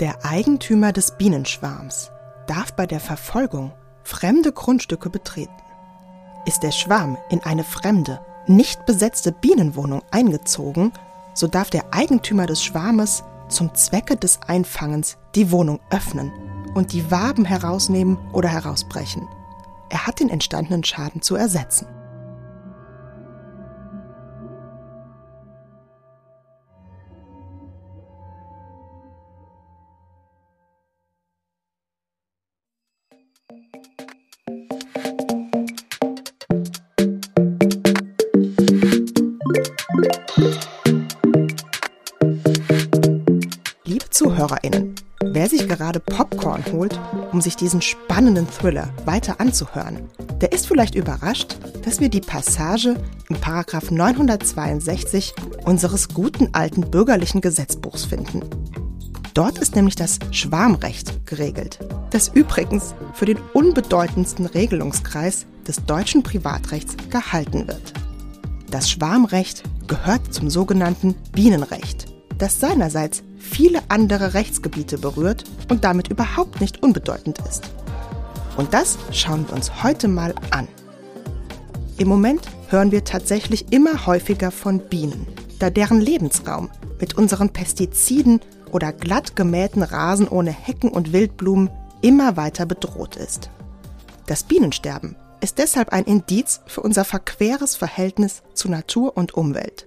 Der Eigentümer des Bienenschwarms darf bei der Verfolgung fremde Grundstücke betreten. Ist der Schwarm in eine fremde, nicht besetzte Bienenwohnung eingezogen, so darf der Eigentümer des Schwarmes zum Zwecke des Einfangens die Wohnung öffnen und die Waben herausnehmen oder herausbrechen. Er hat den entstandenen Schaden zu ersetzen. Liebe ZuhörerInnen, wer sich gerade Popcorn holt, um sich diesen spannenden Thriller weiter anzuhören, der ist vielleicht überrascht, dass wir die Passage im Paragraph 962 unseres guten alten bürgerlichen Gesetzbuchs finden. Dort ist nämlich das Schwarmrecht geregelt, das übrigens für den unbedeutendsten Regelungskreis des deutschen Privatrechts gehalten wird. Das Schwarmrecht gehört zum sogenannten Bienenrecht, das seinerseits viele andere Rechtsgebiete berührt und damit überhaupt nicht unbedeutend ist. Und das schauen wir uns heute mal an. Im Moment hören wir tatsächlich immer häufiger von Bienen, da deren Lebensraum mit unseren Pestiziden oder glatt gemähten Rasen ohne Hecken und Wildblumen immer weiter bedroht ist. Das Bienensterben ist deshalb ein Indiz für unser verqueres Verhältnis zu Natur und Umwelt.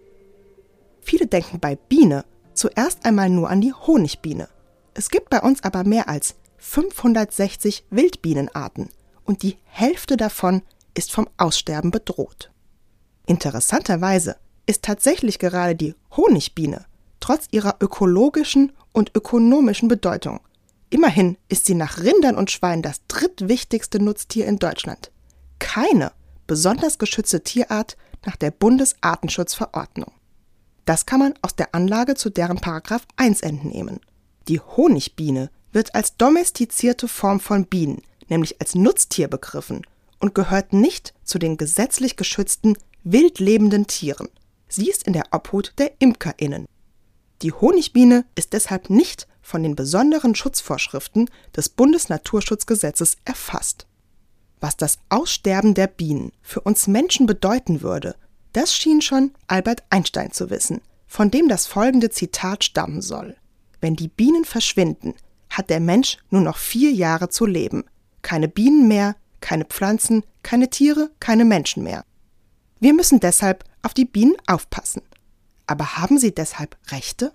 Viele denken bei Biene zuerst einmal nur an die Honigbiene. Es gibt bei uns aber mehr als 560 Wildbienenarten und die Hälfte davon ist vom Aussterben bedroht. Interessanterweise ist tatsächlich gerade die Honigbiene trotz ihrer ökologischen und ökonomischen Bedeutung. Immerhin ist sie nach Rindern und Schweinen das drittwichtigste Nutztier in Deutschland. Keine besonders geschützte Tierart nach der Bundesartenschutzverordnung. Das kann man aus der Anlage zu deren Paragraph 1 entnehmen. Die Honigbiene wird als domestizierte Form von Bienen, nämlich als Nutztier begriffen und gehört nicht zu den gesetzlich geschützten wild lebenden Tieren. Sie ist in der Obhut der ImkerInnen. Die Honigbiene ist deshalb nicht von den besonderen Schutzvorschriften des Bundesnaturschutzgesetzes erfasst. Was das Aussterben der Bienen für uns Menschen bedeuten würde, das schien schon Albert Einstein zu wissen, von dem das folgende Zitat stammen soll. Wenn die Bienen verschwinden, hat der Mensch nur noch vier Jahre zu leben. Keine Bienen mehr, keine Pflanzen, keine Tiere, keine Menschen mehr. Wir müssen deshalb auf die Bienen aufpassen. Aber haben sie deshalb Rechte?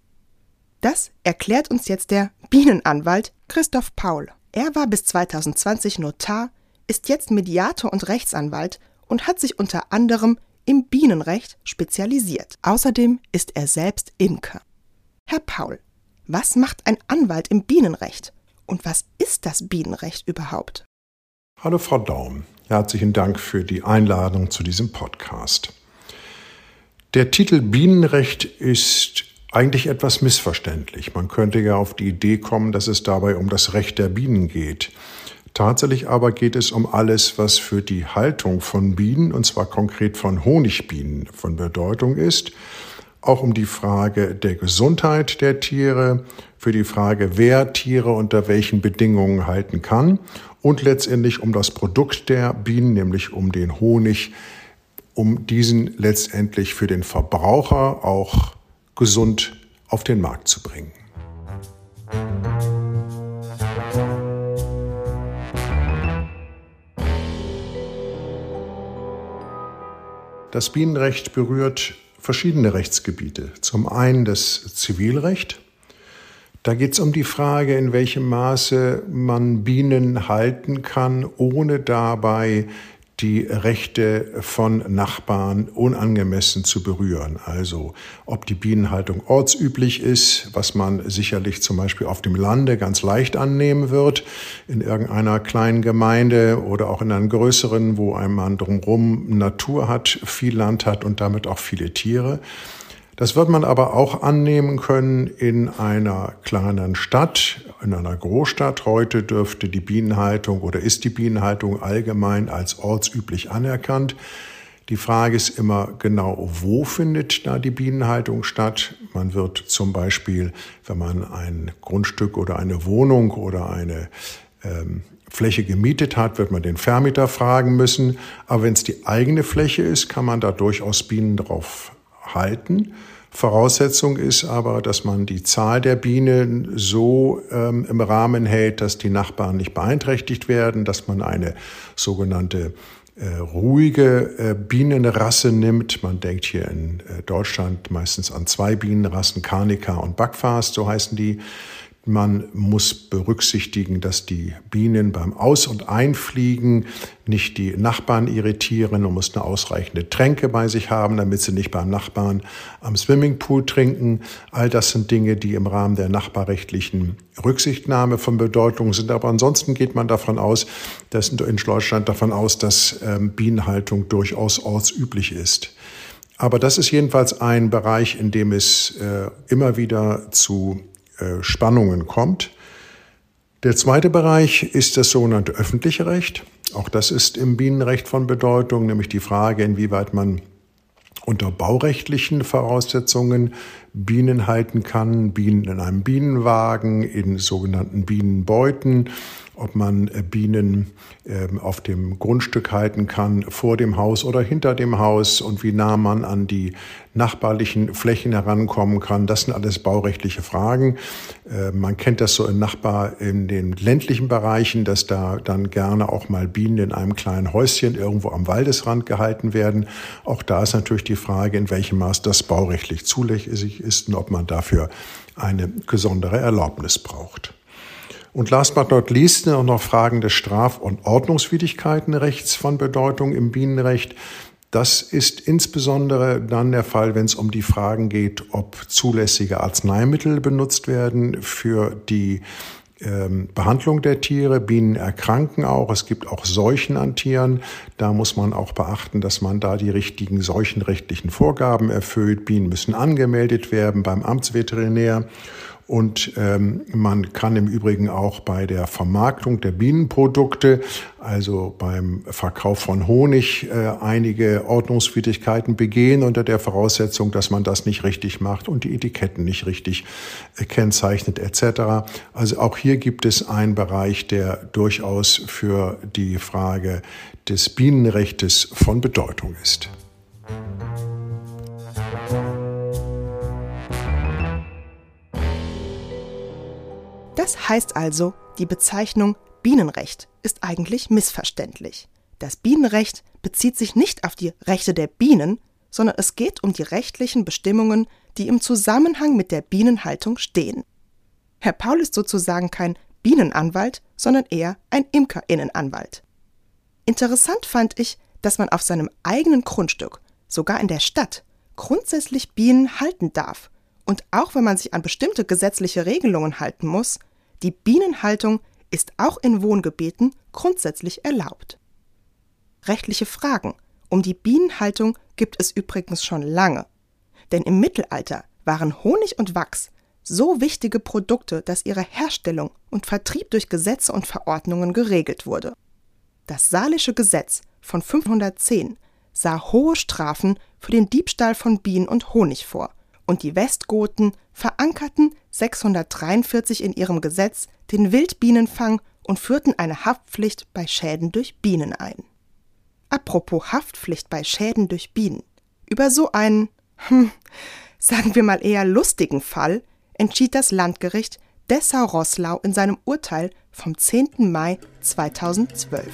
Das erklärt uns jetzt der Bienenanwalt Christoph Paul. Er war bis 2020 Notar, ist jetzt Mediator und Rechtsanwalt und hat sich unter anderem im Bienenrecht spezialisiert. Außerdem ist er selbst Imker. Herr Paul, was macht ein Anwalt im Bienenrecht? Und was ist das Bienenrecht überhaupt? Hallo Frau Daum, herzlichen Dank für die Einladung zu diesem Podcast. Der Titel Bienenrecht ist eigentlich etwas missverständlich. Man könnte ja auf die Idee kommen, dass es dabei um das Recht der Bienen geht. Tatsächlich aber geht es um alles, was für die Haltung von Bienen, und zwar konkret von Honigbienen, von Bedeutung ist. Auch um die Frage der Gesundheit der Tiere, für die Frage, wer Tiere unter welchen Bedingungen halten kann und letztendlich um das Produkt der Bienen, nämlich um den Honig, um diesen letztendlich für den Verbraucher auch gesund auf den Markt zu bringen. Das Bienenrecht berührt verschiedene Rechtsgebiete. Zum einen das Zivilrecht. Da geht es um die Frage, in welchem Maße man Bienen halten kann, ohne dabei die Rechte von Nachbarn unangemessen zu berühren. Also ob die Bienenhaltung ortsüblich ist, was man sicherlich zum Beispiel auf dem Lande ganz leicht annehmen wird, in irgendeiner kleinen Gemeinde oder auch in einer größeren, wo ein Mann drumherum Natur hat, viel Land hat und damit auch viele Tiere. Das wird man aber auch annehmen können in einer kleinen Stadt, in einer Großstadt. Heute dürfte die Bienenhaltung oder ist die Bienenhaltung allgemein als ortsüblich anerkannt. Die Frage ist immer genau, wo findet da die Bienenhaltung statt? Man wird zum Beispiel, wenn man ein Grundstück oder eine Wohnung oder eine ähm, Fläche gemietet hat, wird man den Vermieter fragen müssen. Aber wenn es die eigene Fläche ist, kann man da durchaus Bienen drauf halten. Voraussetzung ist aber, dass man die Zahl der Bienen so ähm, im Rahmen hält, dass die Nachbarn nicht beeinträchtigt werden, dass man eine sogenannte äh, ruhige äh, Bienenrasse nimmt. Man denkt hier in äh, Deutschland meistens an zwei Bienenrassen, Carnica und Backfast, so heißen die. Man muss berücksichtigen, dass die Bienen beim Aus- und Einfliegen nicht die Nachbarn irritieren und muss eine ausreichende Tränke bei sich haben, damit sie nicht beim Nachbarn am Swimmingpool trinken. All das sind Dinge, die im Rahmen der nachbarrechtlichen Rücksichtnahme von Bedeutung sind. Aber ansonsten geht man davon aus, dass in Deutschland davon aus, dass ähm, Bienenhaltung durchaus ortsüblich ist. Aber das ist jedenfalls ein Bereich, in dem es äh, immer wieder zu Spannungen kommt. Der zweite Bereich ist das sogenannte öffentliche Recht. Auch das ist im Bienenrecht von Bedeutung, nämlich die Frage, inwieweit man unter baurechtlichen Voraussetzungen Bienen halten kann, Bienen in einem Bienenwagen, in sogenannten Bienenbeuten ob man äh, Bienen ähm, auf dem Grundstück halten kann, vor dem Haus oder hinter dem Haus und wie nah man an die nachbarlichen Flächen herankommen kann. Das sind alles baurechtliche Fragen. Äh, man kennt das so in Nachbar in den ländlichen Bereichen, dass da dann gerne auch mal Bienen in einem kleinen Häuschen irgendwo am Waldesrand gehalten werden. Auch da ist natürlich die Frage, in welchem Maß das baurechtlich zulässig ist und ob man dafür eine besondere Erlaubnis braucht. Und last but not least auch noch Fragen des Straf- und Ordnungswidrigkeitenrechts von Bedeutung im Bienenrecht. Das ist insbesondere dann der Fall, wenn es um die Fragen geht, ob zulässige Arzneimittel benutzt werden für die ähm, Behandlung der Tiere. Bienen erkranken auch. Es gibt auch Seuchen an Tieren. Da muss man auch beachten, dass man da die richtigen seuchenrechtlichen Vorgaben erfüllt. Bienen müssen angemeldet werden beim Amtsveterinär. Und ähm, man kann im Übrigen auch bei der Vermarktung der Bienenprodukte, also beim Verkauf von Honig, äh, einige Ordnungswidrigkeiten begehen unter der Voraussetzung, dass man das nicht richtig macht und die Etiketten nicht richtig äh, kennzeichnet etc. Also auch hier gibt es einen Bereich, der durchaus für die Frage des Bienenrechtes von Bedeutung ist. Das heißt also, die Bezeichnung Bienenrecht ist eigentlich missverständlich. Das Bienenrecht bezieht sich nicht auf die Rechte der Bienen, sondern es geht um die rechtlichen Bestimmungen, die im Zusammenhang mit der Bienenhaltung stehen. Herr Paul ist sozusagen kein Bienenanwalt, sondern eher ein Imkerinnenanwalt. Interessant fand ich, dass man auf seinem eigenen Grundstück, sogar in der Stadt, grundsätzlich Bienen halten darf und auch wenn man sich an bestimmte gesetzliche Regelungen halten muss, die Bienenhaltung ist auch in Wohngebieten grundsätzlich erlaubt. Rechtliche Fragen um die Bienenhaltung gibt es übrigens schon lange. Denn im Mittelalter waren Honig und Wachs so wichtige Produkte, dass ihre Herstellung und Vertrieb durch Gesetze und Verordnungen geregelt wurde. Das Salische Gesetz von 510 sah hohe Strafen für den Diebstahl von Bienen und Honig vor und die Westgoten verankerten 643 in ihrem Gesetz den Wildbienenfang und führten eine Haftpflicht bei Schäden durch Bienen ein. Apropos Haftpflicht bei Schäden durch Bienen. Über so einen, hm, sagen wir mal eher lustigen Fall entschied das Landgericht Dessau-Roßlau in seinem Urteil vom 10. Mai 2012.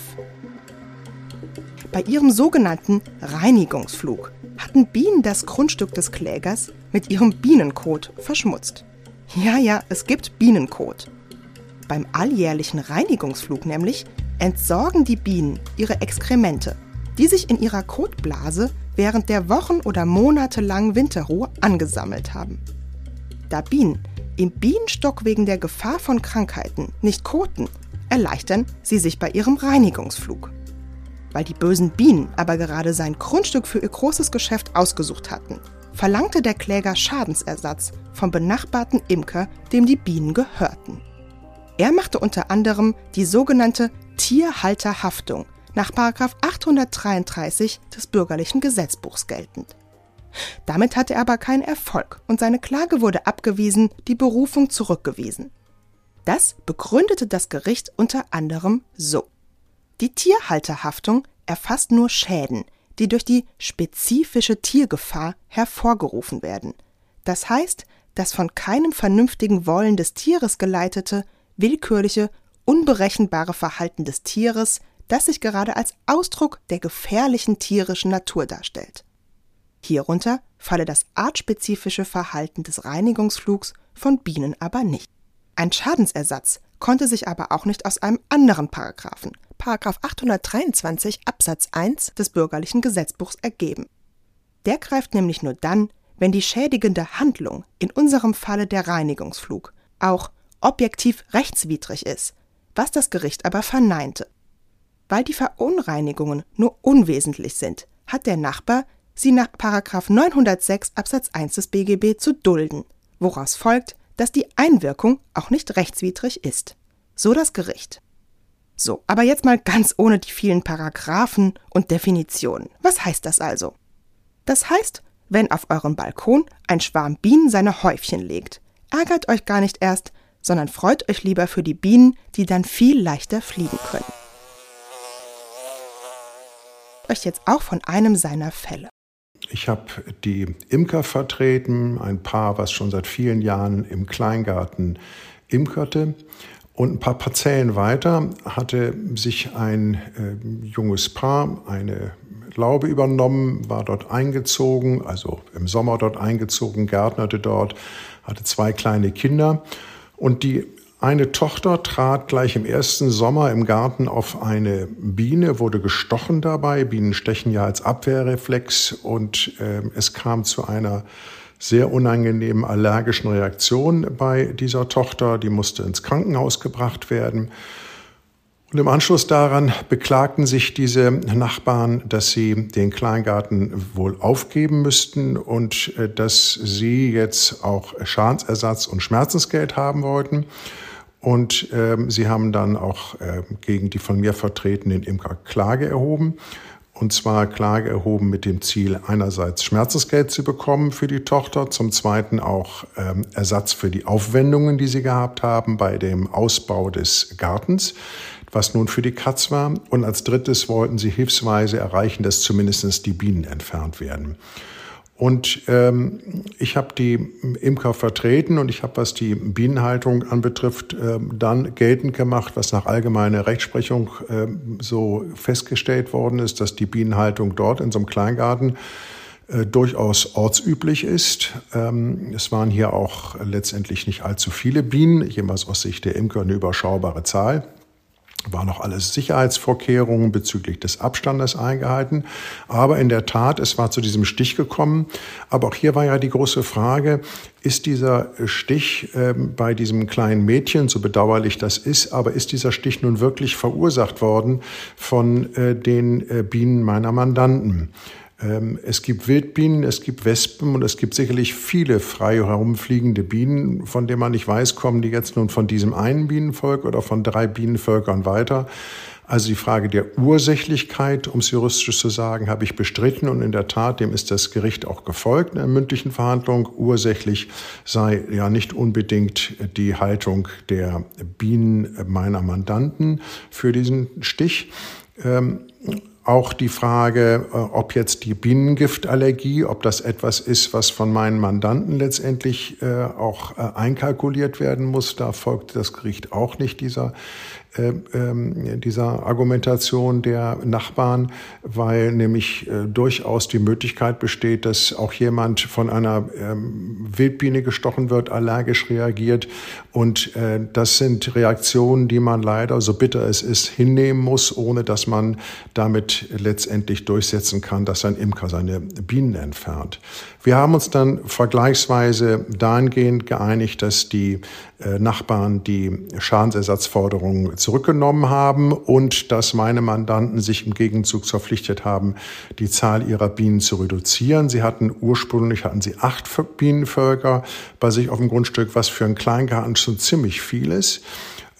Bei ihrem sogenannten Reinigungsflug hatten Bienen das Grundstück des Klägers mit ihrem Bienenkot verschmutzt. Ja, ja, es gibt Bienenkot. Beim alljährlichen Reinigungsflug nämlich entsorgen die Bienen ihre Exkremente, die sich in ihrer Kotblase während der Wochen- oder monatelangen Winterruhe angesammelt haben. Da Bienen im Bienenstock wegen der Gefahr von Krankheiten nicht koten, erleichtern sie sich bei ihrem Reinigungsflug. Weil die bösen Bienen aber gerade sein Grundstück für ihr großes Geschäft ausgesucht hatten, verlangte der Kläger Schadensersatz vom benachbarten Imker, dem die Bienen gehörten. Er machte unter anderem die sogenannte Tierhalterhaftung nach 833 des bürgerlichen Gesetzbuchs geltend. Damit hatte er aber keinen Erfolg und seine Klage wurde abgewiesen, die Berufung zurückgewiesen. Das begründete das Gericht unter anderem so. Die Tierhalterhaftung erfasst nur Schäden, die durch die spezifische Tiergefahr hervorgerufen werden. Das heißt, das von keinem vernünftigen Wollen des Tieres geleitete, willkürliche, unberechenbare Verhalten des Tieres, das sich gerade als Ausdruck der gefährlichen tierischen Natur darstellt. Hierunter falle das artspezifische Verhalten des Reinigungsflugs von Bienen aber nicht. Ein Schadensersatz konnte sich aber auch nicht aus einem anderen Paragraphen, Paragraph 823 Absatz 1 des bürgerlichen Gesetzbuchs ergeben. Der greift nämlich nur dann, wenn die schädigende Handlung, in unserem Falle der Reinigungsflug, auch objektiv rechtswidrig ist, was das Gericht aber verneinte. Weil die Verunreinigungen nur unwesentlich sind, hat der Nachbar sie nach 906 Absatz 1 des BGB zu dulden, woraus folgt, dass die Einwirkung auch nicht rechtswidrig ist. So das Gericht. So, aber jetzt mal ganz ohne die vielen Paragraphen und Definitionen. Was heißt das also? Das heißt, wenn auf eurem Balkon ein Schwarm Bienen seine Häufchen legt, ärgert euch gar nicht erst, sondern freut euch lieber für die Bienen, die dann viel leichter fliegen können. Euch jetzt auch von einem seiner Fälle. Ich habe die Imker vertreten, ein Paar, was schon seit vielen Jahren im Kleingarten imkerte. Und ein paar Parzellen weiter hatte sich ein äh, junges Paar eine Laube übernommen, war dort eingezogen, also im Sommer dort eingezogen, gärtnerte dort, hatte zwei kleine Kinder. Und die eine Tochter trat gleich im ersten Sommer im Garten auf eine Biene, wurde gestochen dabei. Bienen stechen ja als Abwehrreflex und äh, es kam zu einer sehr unangenehmen allergischen Reaktion bei dieser Tochter. Die musste ins Krankenhaus gebracht werden. Und im Anschluss daran beklagten sich diese Nachbarn, dass sie den Kleingarten wohl aufgeben müssten und äh, dass sie jetzt auch Schadensersatz und Schmerzensgeld haben wollten. Und ähm, sie haben dann auch äh, gegen die von mir vertretenen Imker Klage erhoben. Und zwar Klage erhoben mit dem Ziel, einerseits Schmerzensgeld zu bekommen für die Tochter, zum Zweiten auch ähm, Ersatz für die Aufwendungen, die sie gehabt haben bei dem Ausbau des Gartens, was nun für die Katz war. Und als Drittes wollten sie hilfsweise erreichen, dass zumindest die Bienen entfernt werden. Und ähm, ich habe die Imker vertreten und ich habe, was die Bienenhaltung anbetrifft, äh, dann geltend gemacht, was nach allgemeiner Rechtsprechung äh, so festgestellt worden ist, dass die Bienenhaltung dort in so einem Kleingarten äh, durchaus ortsüblich ist. Ähm, es waren hier auch letztendlich nicht allzu viele Bienen, jemals aus Sicht der Imker eine überschaubare Zahl war noch alles Sicherheitsvorkehrungen bezüglich des Abstandes eingehalten. Aber in der Tat, es war zu diesem Stich gekommen. Aber auch hier war ja die große Frage, ist dieser Stich äh, bei diesem kleinen Mädchen, so bedauerlich das ist, aber ist dieser Stich nun wirklich verursacht worden von äh, den äh, Bienen meiner Mandanten? Ähm, es gibt Wildbienen, es gibt Wespen und es gibt sicherlich viele frei herumfliegende Bienen, von denen man nicht weiß, kommen die jetzt nun von diesem einen Bienenvolk oder von drei Bienenvölkern weiter. Also die Frage der Ursächlichkeit, um es juristisch zu sagen, habe ich bestritten und in der Tat, dem ist das Gericht auch gefolgt in der mündlichen Verhandlung. Ursächlich sei ja nicht unbedingt die Haltung der Bienen meiner Mandanten für diesen Stich. Auch die Frage, äh, ob jetzt die Bienengiftallergie, ob das etwas ist, was von meinen Mandanten letztendlich äh, auch äh, einkalkuliert werden muss. Da folgt das Gericht auch nicht dieser dieser Argumentation der Nachbarn, weil nämlich äh, durchaus die Möglichkeit besteht, dass auch jemand von einer ähm, Wildbiene gestochen wird, allergisch reagiert. Und äh, das sind Reaktionen, die man leider, so bitter es ist, hinnehmen muss, ohne dass man damit letztendlich durchsetzen kann, dass ein Imker seine Bienen entfernt. Wir haben uns dann vergleichsweise dahingehend geeinigt, dass die äh, Nachbarn die Schadensersatzforderungen zurückgenommen haben und dass meine Mandanten sich im Gegenzug verpflichtet haben, die Zahl ihrer Bienen zu reduzieren. Sie hatten ursprünglich hatten sie acht Bienenvölker bei sich auf dem Grundstück, was für einen Kleingarten schon ziemlich viel ist.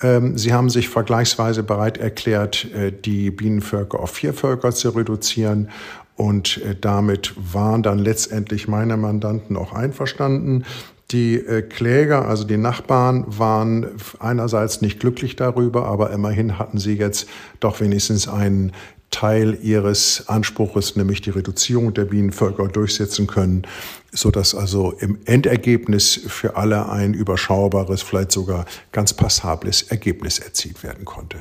Ähm, sie haben sich vergleichsweise bereit erklärt, äh, die Bienenvölker auf vier Völker zu reduzieren. Und äh, damit waren dann letztendlich meine Mandanten auch einverstanden. Die äh, Kläger, also die Nachbarn, waren einerseits nicht glücklich darüber, aber immerhin hatten sie jetzt doch wenigstens einen Teil ihres Anspruches, nämlich die Reduzierung der Bienenvölker, durchsetzen können, so dass also im Endergebnis für alle ein überschaubares, vielleicht sogar ganz passables Ergebnis erzielt werden konnte.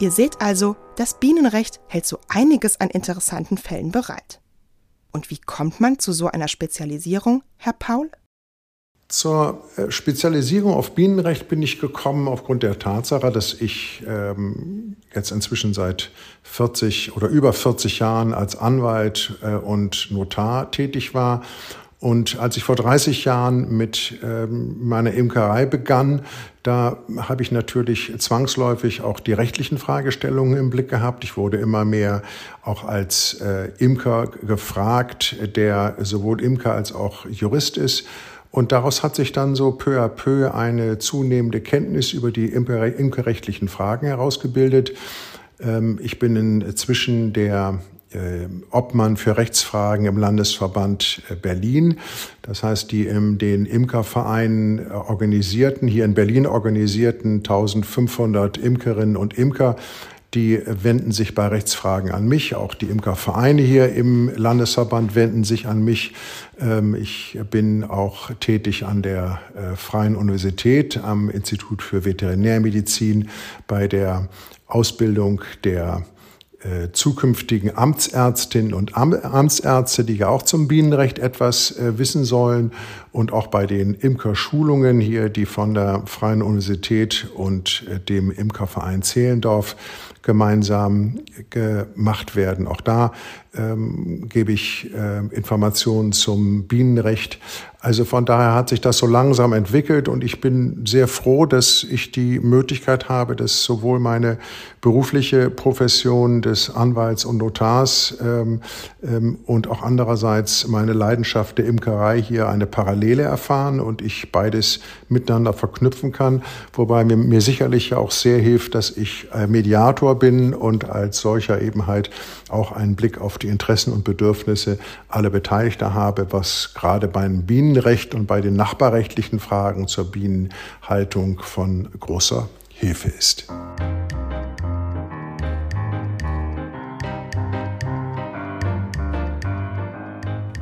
Ihr seht also, das Bienenrecht hält so einiges an interessanten Fällen bereit. Und wie kommt man zu so einer Spezialisierung, Herr Paul? Zur äh, Spezialisierung auf Bienenrecht bin ich gekommen aufgrund der Tatsache, dass ich ähm, jetzt inzwischen seit 40 oder über 40 Jahren als Anwalt äh, und Notar tätig war. Und als ich vor 30 Jahren mit ähm, meiner Imkerei begann, da habe ich natürlich zwangsläufig auch die rechtlichen Fragestellungen im Blick gehabt. Ich wurde immer mehr auch als äh, Imker gefragt, der sowohl Imker als auch Jurist ist. Und daraus hat sich dann so peu à peu eine zunehmende Kenntnis über die imkerrechtlichen Fragen herausgebildet. Ähm, ich bin inzwischen der Obmann für Rechtsfragen im Landesverband äh, Berlin. Das heißt, die in den Imkervereinen organisierten, hier in Berlin organisierten 1500 Imkerinnen und Imker die wenden sich bei Rechtsfragen an mich. Auch die Imkervereine hier im Landesverband wenden sich an mich. Ähm, ich bin auch tätig an der äh, Freien Universität am Institut für Veterinärmedizin bei der Ausbildung der äh, zukünftigen Amtsärztinnen und Amtsärzte, die ja auch zum Bienenrecht etwas äh, wissen sollen und auch bei den Imkerschulungen hier, die von der Freien Universität und dem Imkerverein Zehlendorf gemeinsam gemacht werden. Auch da ähm, gebe ich äh, Informationen zum Bienenrecht. Also von daher hat sich das so langsam entwickelt und ich bin sehr froh, dass ich die Möglichkeit habe, dass sowohl meine berufliche Profession des Anwalts und Notars ähm, ähm, und auch andererseits meine Leidenschaft der Imkerei hier eine Parallele erfahren und ich beides miteinander verknüpfen kann, wobei mir, mir sicherlich auch sehr hilft, dass ich äh, Mediator bin und als solcher eben halt auch einen Blick auf die Interessen und Bedürfnisse aller Beteiligter habe, was gerade beim Bienenrecht und bei den nachbarrechtlichen Fragen zur Bienenhaltung von großer Hilfe ist.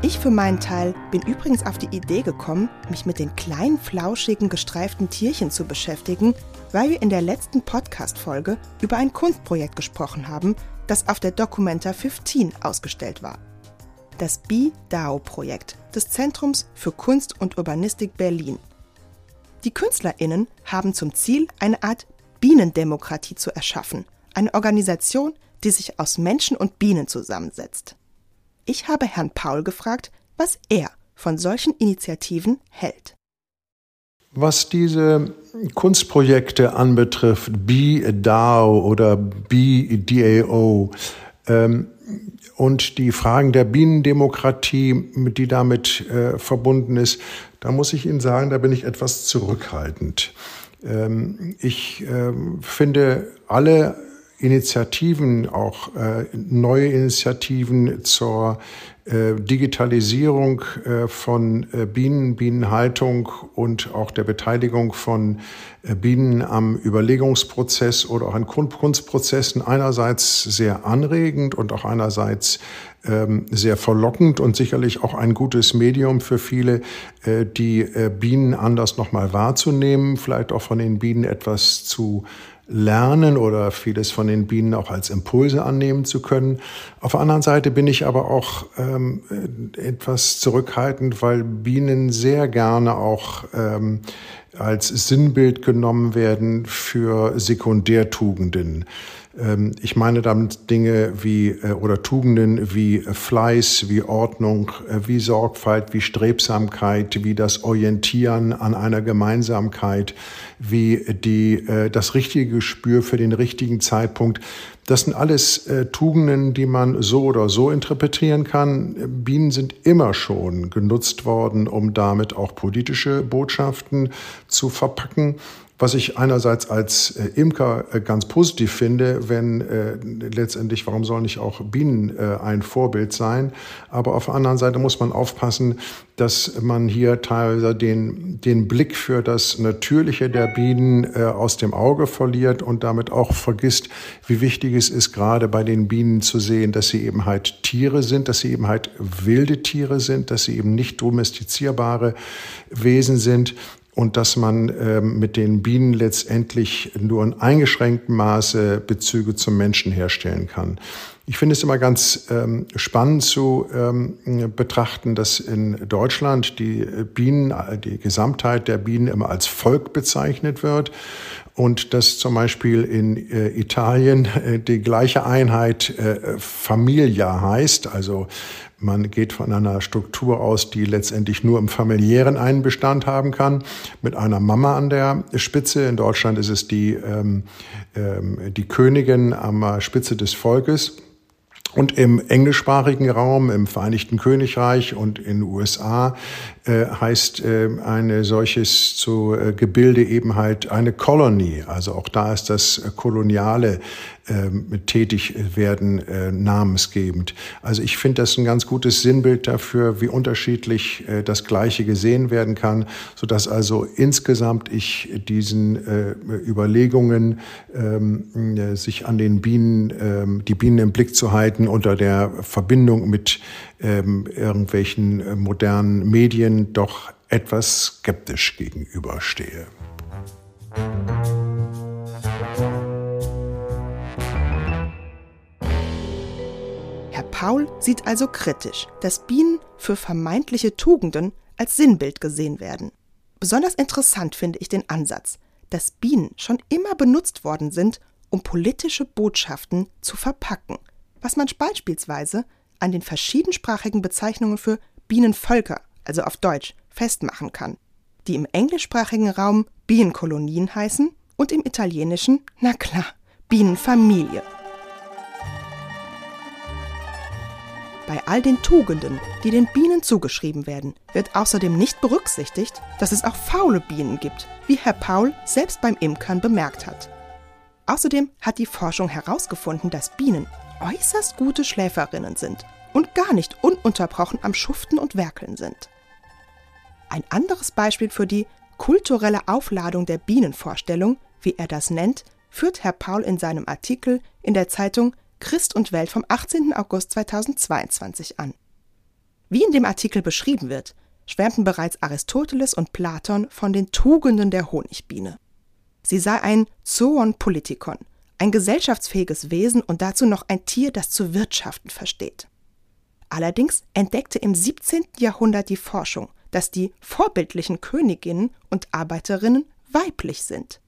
Ich für meinen Teil bin übrigens auf die Idee gekommen, mich mit den kleinen, flauschigen, gestreiften Tierchen zu beschäftigen, weil wir in der letzten Podcast-Folge über ein Kunstprojekt gesprochen haben, das auf der Documenta 15 ausgestellt war. Das BIDAO-Projekt des Zentrums für Kunst und Urbanistik Berlin. Die KünstlerInnen haben zum Ziel, eine Art Bienendemokratie zu erschaffen, eine Organisation, die sich aus Menschen und Bienen zusammensetzt. Ich habe Herrn Paul gefragt, was er von solchen Initiativen hält. Was diese Kunstprojekte anbetrifft, BDAO oder BDAO, ähm, und die Fragen der Bienendemokratie, die damit äh, verbunden ist, da muss ich Ihnen sagen, da bin ich etwas zurückhaltend. Ähm, ich äh, finde alle Initiativen, auch äh, neue Initiativen zur äh, Digitalisierung äh, von äh, Bienen, Bienenhaltung und auch der Beteiligung von Bienen am Überlegungsprozess oder auch an Kunstprozessen einerseits sehr anregend und auch einerseits ähm, sehr verlockend und sicherlich auch ein gutes Medium für viele, die Bienen anders nochmal wahrzunehmen, vielleicht auch von den Bienen etwas zu lernen oder vieles von den Bienen auch als Impulse annehmen zu können. Auf der anderen Seite bin ich aber auch ähm, etwas zurückhaltend, weil Bienen sehr gerne auch ähm, als Sinnbild genommen werden für Sekundärtugenden. Ähm, ich meine damit Dinge wie äh, oder Tugenden wie Fleiß, wie Ordnung, äh, wie Sorgfalt, wie Strebsamkeit, wie das Orientieren an einer Gemeinsamkeit, wie die, äh, das richtige Gespür für den richtigen Zeitpunkt. Das sind alles äh, Tugenden, die man so oder so interpretieren kann. Bienen sind immer schon genutzt worden, um damit auch politische Botschaften zu verpacken. Was ich einerseits als äh, Imker äh, ganz positiv finde, wenn äh, letztendlich, warum sollen nicht auch Bienen äh, ein Vorbild sein? Aber auf der anderen Seite muss man aufpassen, dass man hier teilweise den, den Blick für das Natürliche der Bienen äh, aus dem Auge verliert und damit auch vergisst, wie wichtig es ist, gerade bei den Bienen zu sehen, dass sie eben halt Tiere sind, dass sie eben halt wilde Tiere sind, dass sie eben nicht domestizierbare Wesen sind und dass man ähm, mit den Bienen letztendlich nur in eingeschränktem Maße Bezüge zum Menschen herstellen kann. Ich finde es immer ganz ähm, spannend zu ähm, betrachten, dass in Deutschland die Bienen, die Gesamtheit der Bienen immer als Volk bezeichnet wird und dass zum Beispiel in äh, Italien äh, die gleiche Einheit äh, Familia heißt, also man geht von einer Struktur aus, die letztendlich nur im familiären einen Bestand haben kann, mit einer Mama an der Spitze. In Deutschland ist es die, ähm, ähm, die Königin am Spitze des Volkes. Und im englischsprachigen Raum, im Vereinigten Königreich und in den USA äh, heißt äh, eine solches zu äh, Gebilde eben halt eine Colony. Also auch da ist das koloniale äh, tätig werden äh, namensgebend. Also ich finde das ein ganz gutes Sinnbild dafür, wie unterschiedlich äh, das Gleiche gesehen werden kann, so dass also insgesamt ich diesen äh, Überlegungen, ähm, äh, sich an den Bienen, äh, die Bienen im Blick zu halten unter der Verbindung mit ähm, irgendwelchen äh, modernen Medien doch etwas skeptisch gegenüberstehe. Herr Paul sieht also kritisch, dass Bienen für vermeintliche Tugenden als Sinnbild gesehen werden. Besonders interessant finde ich den Ansatz, dass Bienen schon immer benutzt worden sind, um politische Botschaften zu verpacken, was man beispielsweise an den verschiedensprachigen Bezeichnungen für Bienenvölker, also auf Deutsch, festmachen kann, die im englischsprachigen Raum Bienenkolonien heißen und im italienischen, na klar, Bienenfamilie. Bei all den Tugenden, die den Bienen zugeschrieben werden, wird außerdem nicht berücksichtigt, dass es auch faule Bienen gibt, wie Herr Paul selbst beim Imkern bemerkt hat. Außerdem hat die Forschung herausgefunden, dass Bienen äußerst gute Schläferinnen sind und gar nicht ununterbrochen am Schuften und Werkeln sind. Ein anderes Beispiel für die kulturelle Aufladung der Bienenvorstellung, wie er das nennt, führt Herr Paul in seinem Artikel in der Zeitung Christ und Welt vom 18. August 2022 an. Wie in dem Artikel beschrieben wird, schwärmten bereits Aristoteles und Platon von den Tugenden der Honigbiene. Sie sei ein Zoon Politikon, ein gesellschaftsfähiges Wesen und dazu noch ein Tier, das zu wirtschaften versteht. Allerdings entdeckte im 17. Jahrhundert die Forschung, dass die vorbildlichen Königinnen und Arbeiterinnen weiblich sind.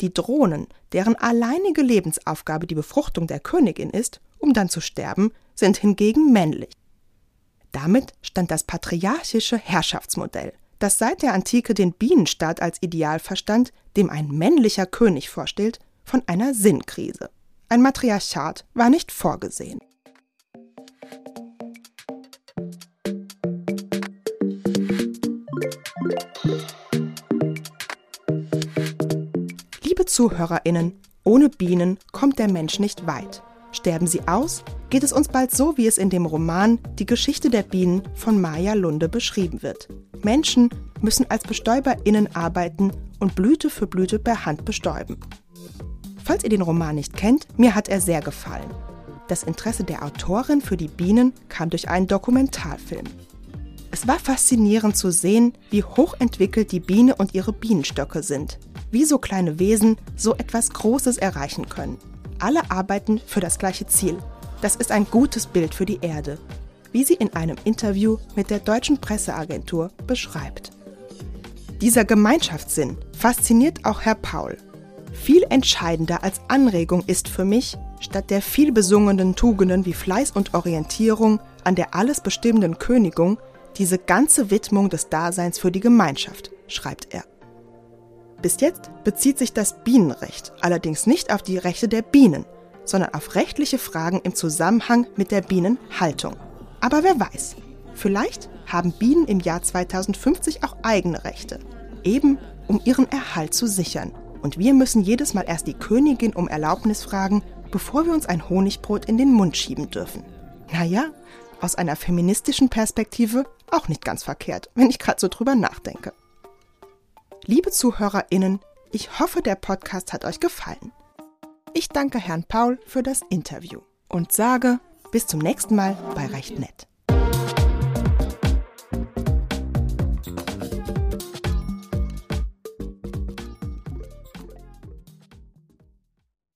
Die Drohnen, deren alleinige Lebensaufgabe die Befruchtung der Königin ist, um dann zu sterben, sind hingegen männlich. Damit stand das patriarchische Herrschaftsmodell, das seit der Antike den Bienenstaat als Ideal verstand, dem ein männlicher König vorstellt, von einer Sinnkrise. Ein Matriarchat war nicht vorgesehen. Zuhörerinnen, ohne Bienen kommt der Mensch nicht weit. Sterben sie aus, geht es uns bald so, wie es in dem Roman Die Geschichte der Bienen von Maya Lunde beschrieben wird. Menschen müssen als BestäuberInnen arbeiten und Blüte für Blüte per Hand bestäuben. Falls ihr den Roman nicht kennt, mir hat er sehr gefallen. Das Interesse der Autorin für die Bienen kam durch einen Dokumentarfilm. Es war faszinierend zu sehen, wie hochentwickelt die Biene und ihre Bienenstöcke sind, wie so kleine Wesen so etwas Großes erreichen können. Alle arbeiten für das gleiche Ziel. Das ist ein gutes Bild für die Erde, wie sie in einem Interview mit der deutschen Presseagentur beschreibt. Dieser Gemeinschaftssinn fasziniert auch Herr Paul, viel entscheidender als Anregung ist für mich, Statt der vielbesungenen Tugenden wie Fleiß und Orientierung an der alles bestimmenden Königung diese ganze Widmung des Daseins für die Gemeinschaft, schreibt er. Bis jetzt bezieht sich das Bienenrecht allerdings nicht auf die Rechte der Bienen, sondern auf rechtliche Fragen im Zusammenhang mit der Bienenhaltung. Aber wer weiß, vielleicht haben Bienen im Jahr 2050 auch eigene Rechte, eben um ihren Erhalt zu sichern. Und wir müssen jedes Mal erst die Königin um Erlaubnis fragen, bevor wir uns ein Honigbrot in den Mund schieben dürfen. Naja, aus einer feministischen Perspektive auch nicht ganz verkehrt, wenn ich gerade so drüber nachdenke. Liebe ZuhörerInnen, ich hoffe, der Podcast hat euch gefallen. Ich danke Herrn Paul für das Interview und sage bis zum nächsten Mal bei Recht Nett.